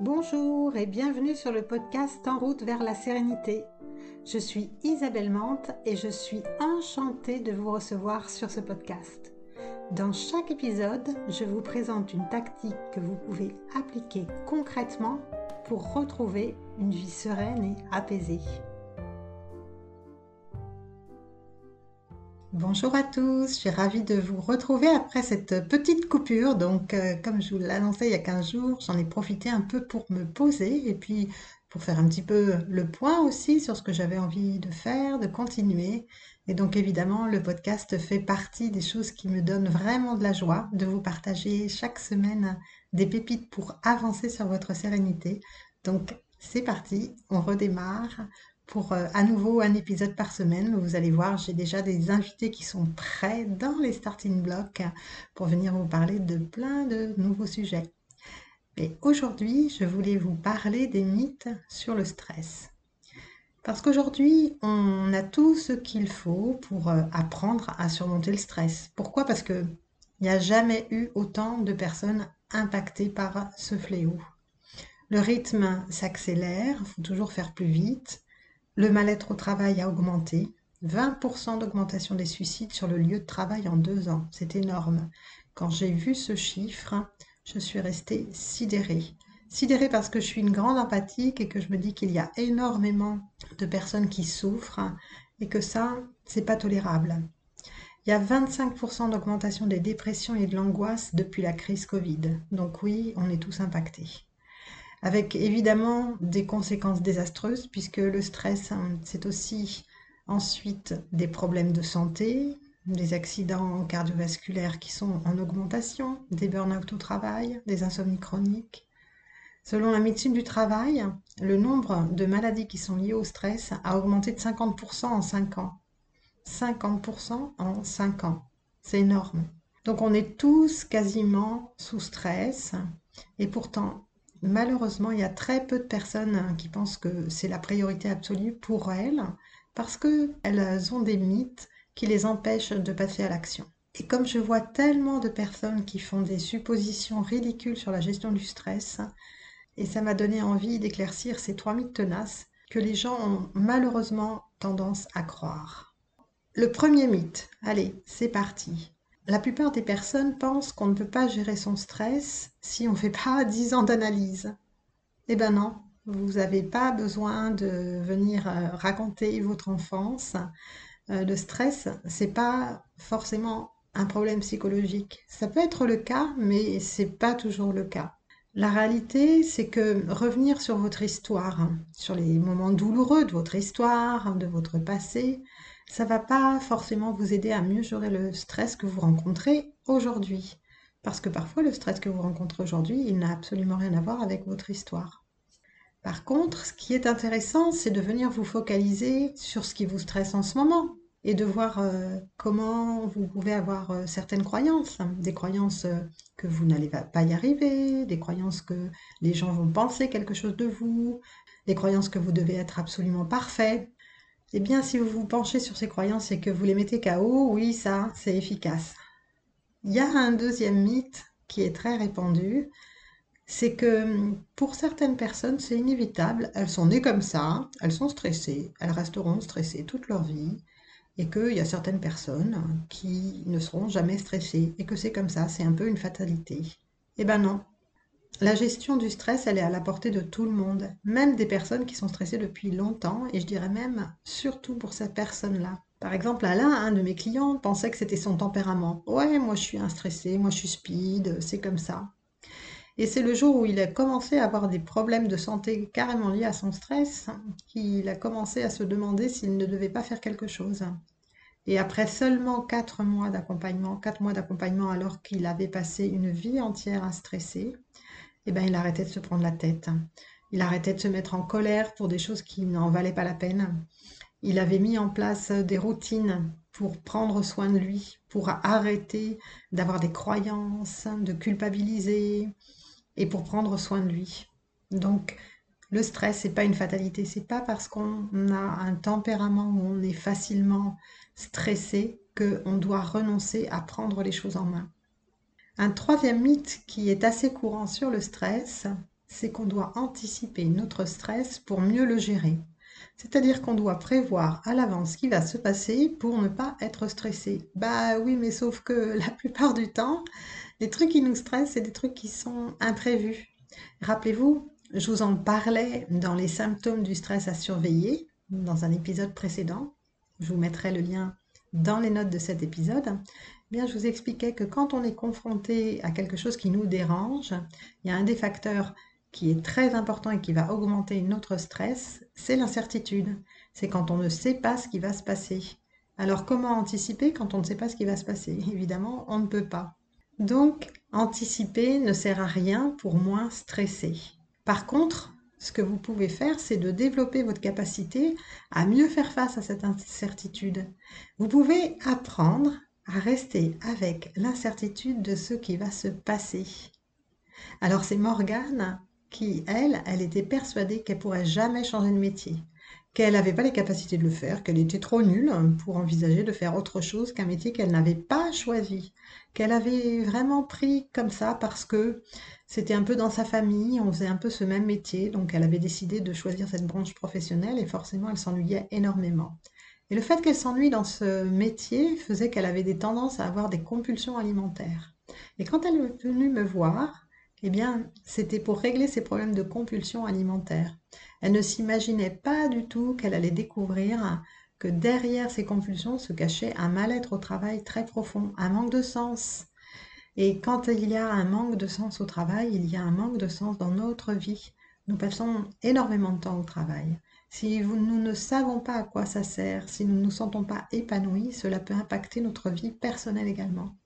Bonjour et bienvenue sur le podcast En route vers la sérénité. Je suis Isabelle Mante et je suis enchantée de vous recevoir sur ce podcast. Dans chaque épisode, je vous présente une tactique que vous pouvez appliquer concrètement pour retrouver une vie sereine et apaisée. Bonjour à tous, je suis ravie de vous retrouver après cette petite coupure. Donc, euh, comme je vous l'annonçais il y a 15 jours, j'en ai profité un peu pour me poser et puis pour faire un petit peu le point aussi sur ce que j'avais envie de faire, de continuer. Et donc, évidemment, le podcast fait partie des choses qui me donnent vraiment de la joie de vous partager chaque semaine des pépites pour avancer sur votre sérénité. Donc, c'est parti, on redémarre pour euh, à nouveau un épisode par semaine. Vous allez voir, j'ai déjà des invités qui sont prêts dans les starting blocks pour venir vous parler de plein de nouveaux sujets. Et aujourd'hui, je voulais vous parler des mythes sur le stress. Parce qu'aujourd'hui, on a tout ce qu'il faut pour euh, apprendre à surmonter le stress. Pourquoi? Parce qu'il n'y a jamais eu autant de personnes impactées par ce fléau. Le rythme s'accélère, il faut toujours faire plus vite. Le mal-être au travail a augmenté. 20% d'augmentation des suicides sur le lieu de travail en deux ans. C'est énorme. Quand j'ai vu ce chiffre, je suis restée sidérée. Sidérée parce que je suis une grande empathique et que je me dis qu'il y a énormément de personnes qui souffrent et que ça, c'est pas tolérable. Il y a 25% d'augmentation des dépressions et de l'angoisse depuis la crise Covid. Donc oui, on est tous impactés avec évidemment des conséquences désastreuses, puisque le stress, hein, c'est aussi ensuite des problèmes de santé, des accidents cardiovasculaires qui sont en augmentation, des burn-out au travail, des insomnies chroniques. Selon la médecine du travail, le nombre de maladies qui sont liées au stress a augmenté de 50% en 5 ans. 50% en 5 ans. C'est énorme. Donc on est tous quasiment sous stress et pourtant malheureusement, il y a très peu de personnes hein, qui pensent que c'est la priorité absolue pour elles parce qu'elles ont des mythes qui les empêchent de passer à l'action. Et comme je vois tellement de personnes qui font des suppositions ridicules sur la gestion du stress, et ça m'a donné envie d'éclaircir ces trois mythes tenaces que les gens ont malheureusement tendance à croire. Le premier mythe, allez, c'est parti. La plupart des personnes pensent qu'on ne peut pas gérer son stress si on ne fait pas 10 ans d'analyse. Eh ben non, vous n'avez pas besoin de venir euh, raconter votre enfance. Euh, le stress, c'est pas forcément un problème psychologique. Ça peut être le cas, mais c'est pas toujours le cas. La réalité, c'est que revenir sur votre histoire, sur les moments douloureux de votre histoire, de votre passé, ça va pas forcément vous aider à mieux gérer le stress que vous rencontrez aujourd'hui. Parce que parfois, le stress que vous rencontrez aujourd'hui, il n'a absolument rien à voir avec votre histoire. Par contre, ce qui est intéressant, c'est de venir vous focaliser sur ce qui vous stresse en ce moment et de voir euh, comment vous pouvez avoir euh, certaines croyances, des croyances euh, que vous n'allez pas y arriver, des croyances que les gens vont penser quelque chose de vous, des croyances que vous devez être absolument parfait, eh bien, si vous vous penchez sur ces croyances et que vous les mettez KO, oui, ça, c'est efficace. Il y a un deuxième mythe qui est très répandu, c'est que pour certaines personnes, c'est inévitable, elles sont nées comme ça, elles sont stressées, elles resteront stressées toute leur vie, et qu'il y a certaines personnes qui ne seront jamais stressées, et que c'est comme ça, c'est un peu une fatalité. Eh ben non, la gestion du stress, elle est à la portée de tout le monde, même des personnes qui sont stressées depuis longtemps, et je dirais même surtout pour cette personne-là. Par exemple, Alain, un de mes clients, pensait que c'était son tempérament. Ouais, moi je suis un stressé, moi je suis speed, c'est comme ça. Et c'est le jour où il a commencé à avoir des problèmes de santé carrément liés à son stress qu'il a commencé à se demander s'il ne devait pas faire quelque chose. Et après seulement quatre mois d'accompagnement, quatre mois d'accompagnement alors qu'il avait passé une vie entière à stresser, eh ben, il arrêtait de se prendre la tête. Il arrêtait de se mettre en colère pour des choses qui n'en valaient pas la peine. Il avait mis en place des routines pour prendre soin de lui, pour arrêter d'avoir des croyances, de culpabiliser et pour prendre soin de lui. Donc, le stress, c'est pas une fatalité. C'est pas parce qu'on a un tempérament où on est facilement stressé qu'on doit renoncer à prendre les choses en main. Un troisième mythe qui est assez courant sur le stress, c'est qu'on doit anticiper notre stress pour mieux le gérer. C'est-à-dire qu'on doit prévoir à l'avance ce qui va se passer pour ne pas être stressé. Bah oui, mais sauf que la plupart du temps, les trucs qui nous stressent, c'est des trucs qui sont imprévus. Rappelez-vous, je vous en parlais dans les symptômes du stress à surveiller dans un épisode précédent. Je vous mettrai le lien dans les notes de cet épisode. Bien, je vous expliquais que quand on est confronté à quelque chose qui nous dérange, il y a un des facteurs qui est très important et qui va augmenter notre stress, c'est l'incertitude. C'est quand on ne sait pas ce qui va se passer. Alors comment anticiper quand on ne sait pas ce qui va se passer? Évidemment, on ne peut pas. Donc, anticiper ne sert à rien pour moins stresser. Par contre, ce que vous pouvez faire, c'est de développer votre capacité à mieux faire face à cette incertitude. Vous pouvez apprendre à rester avec l'incertitude de ce qui va se passer. Alors c'est Morgane qui, elle, elle était persuadée qu'elle pourrait jamais changer de métier, qu'elle n'avait pas les capacités de le faire, qu'elle était trop nulle pour envisager de faire autre chose qu'un métier qu'elle n'avait pas choisi, qu'elle avait vraiment pris comme ça parce que c'était un peu dans sa famille, on faisait un peu ce même métier, donc elle avait décidé de choisir cette branche professionnelle et forcément elle s'ennuyait énormément. Et le fait qu'elle s'ennuie dans ce métier faisait qu'elle avait des tendances à avoir des compulsions alimentaires. Et quand elle est venue me voir, eh bien, c'était pour régler ses problèmes de compulsion alimentaire. Elle ne s'imaginait pas du tout qu'elle allait découvrir que derrière ces compulsions se cachait un mal-être au travail très profond, un manque de sens. Et quand il y a un manque de sens au travail, il y a un manque de sens dans notre vie. Nous passons énormément de temps au travail. Si nous ne savons pas à quoi ça sert, si nous ne nous sentons pas épanouis, cela peut impacter notre vie personnelle également.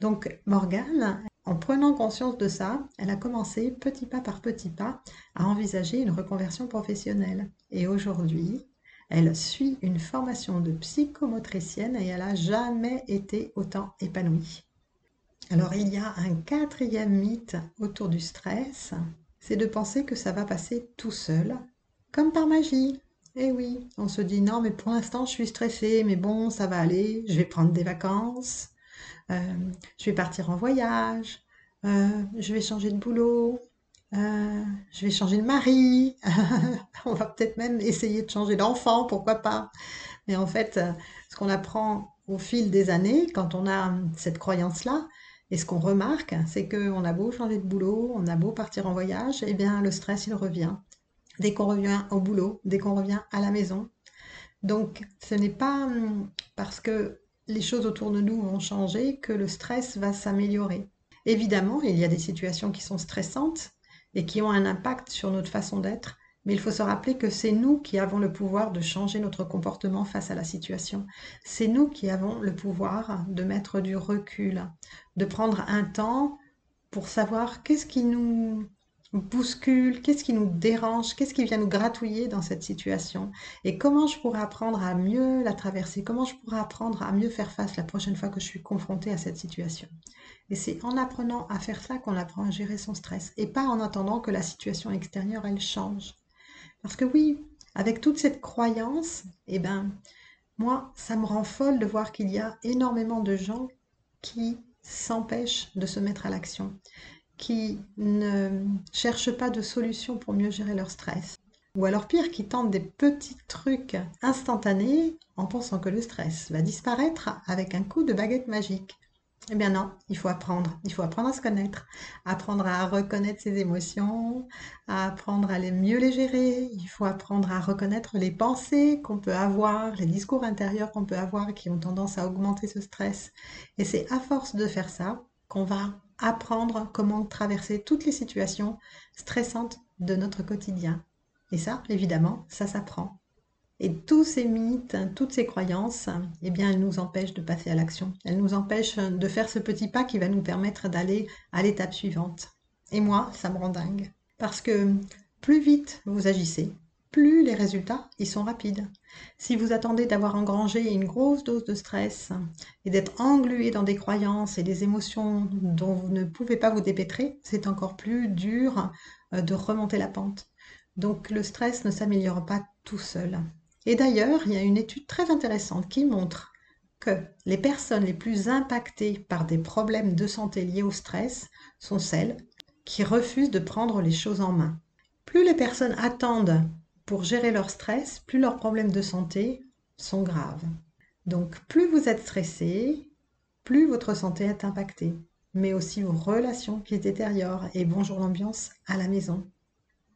Donc Morgane, en prenant conscience de ça, elle a commencé petit pas par petit pas à envisager une reconversion professionnelle. Et aujourd'hui, elle suit une formation de psychomotricienne et elle n'a jamais été autant épanouie. Alors il y a un quatrième mythe autour du stress, c'est de penser que ça va passer tout seul, comme par magie. Eh oui, on se dit non mais pour l'instant je suis stressée, mais bon ça va aller, je vais prendre des vacances, euh, je vais partir en voyage, euh, je vais changer de boulot, euh, je vais changer de mari, on va peut-être même essayer de changer d'enfant, pourquoi pas. Mais en fait, ce qu'on apprend au fil des années, quand on a cette croyance-là, et ce qu'on remarque, c'est qu'on a beau changer de boulot, on a beau partir en voyage, eh bien le stress, il revient. Dès qu'on revient au boulot, dès qu'on revient à la maison. Donc, ce n'est pas hum, parce que les choses autour de nous vont changer que le stress va s'améliorer. Évidemment, il y a des situations qui sont stressantes et qui ont un impact sur notre façon d'être, mais il faut se rappeler que c'est nous qui avons le pouvoir de changer notre comportement face à la situation. C'est nous qui avons le pouvoir de mettre du recul, de prendre un temps pour savoir qu'est-ce qui nous bouscule, qu'est-ce qui nous dérange, qu'est-ce qui vient nous gratouiller dans cette situation? Et comment je pourrais apprendre à mieux la traverser, comment je pourrais apprendre à mieux faire face la prochaine fois que je suis confrontée à cette situation? Et c'est en apprenant à faire ça qu'on apprend à gérer son stress et pas en attendant que la situation extérieure elle change. Parce que oui, avec toute cette croyance, eh ben moi ça me rend folle de voir qu'il y a énormément de gens qui s'empêchent de se mettre à l'action qui ne cherchent pas de solution pour mieux gérer leur stress. Ou alors pire, qui tentent des petits trucs instantanés en pensant que le stress va disparaître avec un coup de baguette magique. Eh bien non, il faut apprendre. Il faut apprendre à se connaître, apprendre à reconnaître ses émotions, à apprendre à les mieux les gérer. Il faut apprendre à reconnaître les pensées qu'on peut avoir, les discours intérieurs qu'on peut avoir qui ont tendance à augmenter ce stress. Et c'est à force de faire ça qu'on va apprendre comment traverser toutes les situations stressantes de notre quotidien. Et ça, évidemment, ça s'apprend. Et tous ces mythes, toutes ces croyances, eh bien, elles nous empêchent de passer à l'action. Elles nous empêchent de faire ce petit pas qui va nous permettre d'aller à l'étape suivante. Et moi, ça me rend dingue. Parce que plus vite vous agissez, plus les résultats ils sont rapides. Si vous attendez d'avoir engrangé une grosse dose de stress et d'être englué dans des croyances et des émotions dont vous ne pouvez pas vous dépêtrer, c'est encore plus dur euh, de remonter la pente. Donc le stress ne s'améliore pas tout seul. Et d'ailleurs, il y a une étude très intéressante qui montre que les personnes les plus impactées par des problèmes de santé liés au stress sont celles qui refusent de prendre les choses en main. Plus les personnes attendent pour gérer leur stress, plus leurs problèmes de santé sont graves. Donc plus vous êtes stressé, plus votre santé est impactée, mais aussi vos relations qui détériorent et bonjour l'ambiance à la maison.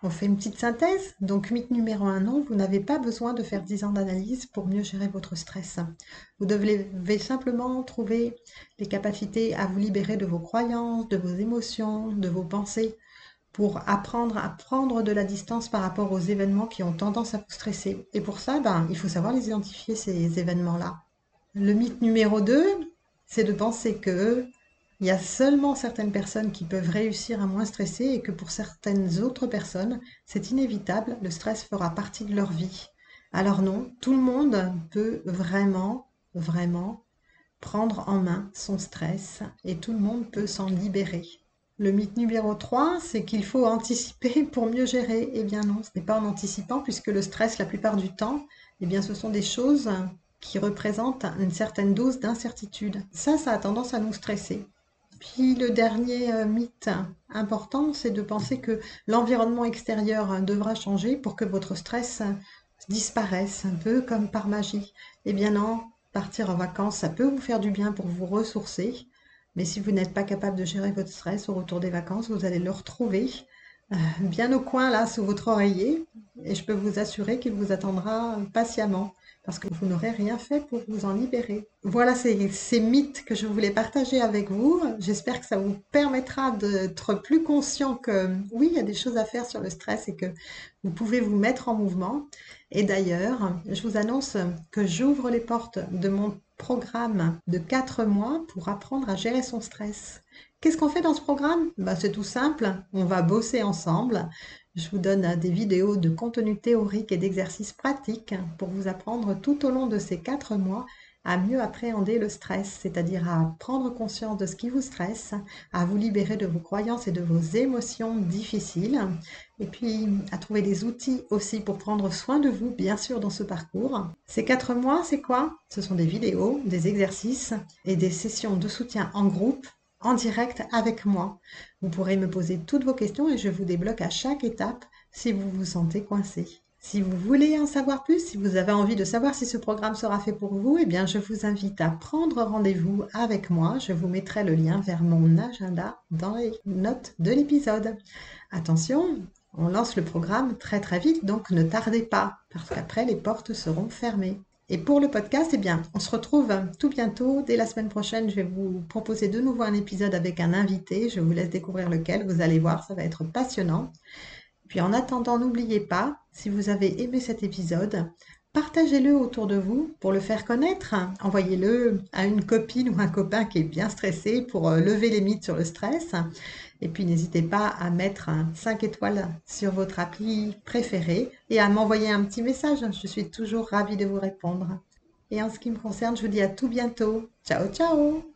On fait une petite synthèse. Donc, mythe numéro un, non, vous n'avez pas besoin de faire 10 ans d'analyse pour mieux gérer votre stress. Vous devez simplement trouver les capacités à vous libérer de vos croyances, de vos émotions, de vos pensées, pour apprendre à prendre de la distance par rapport aux événements qui ont tendance à vous stresser. Et pour ça, ben, il faut savoir les identifier, ces événements-là. Le mythe numéro 2, c'est de penser que il y a seulement certaines personnes qui peuvent réussir à moins stresser et que pour certaines autres personnes, c'est inévitable, le stress fera partie de leur vie. Alors non, tout le monde peut vraiment, vraiment prendre en main son stress et tout le monde peut s'en libérer. Le mythe numéro 3, c'est qu'il faut anticiper pour mieux gérer. Eh bien non, ce n'est pas en anticipant puisque le stress, la plupart du temps, eh bien ce sont des choses qui représentent une certaine dose d'incertitude. Ça, ça a tendance à nous stresser. Puis le dernier euh, mythe important, c'est de penser que l'environnement extérieur devra changer pour que votre stress disparaisse, un peu comme par magie. Eh bien non, partir en vacances, ça peut vous faire du bien pour vous ressourcer, mais si vous n'êtes pas capable de gérer votre stress au retour des vacances, vous allez le retrouver euh, bien au coin là, sous votre oreiller, et je peux vous assurer qu'il vous attendra patiemment parce que vous n'aurez rien fait pour vous en libérer. Voilà ces, ces mythes que je voulais partager avec vous. J'espère que ça vous permettra d'être plus conscient que oui, il y a des choses à faire sur le stress et que vous pouvez vous mettre en mouvement. Et d'ailleurs, je vous annonce que j'ouvre les portes de mon programme de 4 mois pour apprendre à gérer son stress. Qu'est-ce qu'on fait dans ce programme? Bah, C'est tout simple, on va bosser ensemble. Je vous donne des vidéos de contenu théorique et d'exercices pratiques pour vous apprendre tout au long de ces quatre mois à mieux appréhender le stress, c'est-à-dire à prendre conscience de ce qui vous stresse, à vous libérer de vos croyances et de vos émotions difficiles, et puis à trouver des outils aussi pour prendre soin de vous, bien sûr, dans ce parcours. Ces quatre mois, c'est quoi? Ce sont des vidéos, des exercices et des sessions de soutien en groupe en direct avec moi. Vous pourrez me poser toutes vos questions et je vous débloque à chaque étape si vous vous sentez coincé. Si vous voulez en savoir plus, si vous avez envie de savoir si ce programme sera fait pour vous, eh bien je vous invite à prendre rendez-vous avec moi. Je vous mettrai le lien vers mon agenda dans les notes de l'épisode. Attention, on lance le programme très très vite, donc ne tardez pas, parce qu'après les portes seront fermées. Et pour le podcast, eh bien, on se retrouve tout bientôt. Dès la semaine prochaine, je vais vous proposer de nouveau un épisode avec un invité. Je vous laisse découvrir lequel. Vous allez voir, ça va être passionnant. Puis en attendant, n'oubliez pas, si vous avez aimé cet épisode, partagez-le autour de vous pour le faire connaître. Envoyez-le à une copine ou un copain qui est bien stressé pour euh, lever les mythes sur le stress. Et puis n'hésitez pas à mettre 5 étoiles sur votre appli préférée et à m'envoyer un petit message. Je suis toujours ravie de vous répondre. Et en ce qui me concerne, je vous dis à tout bientôt. Ciao ciao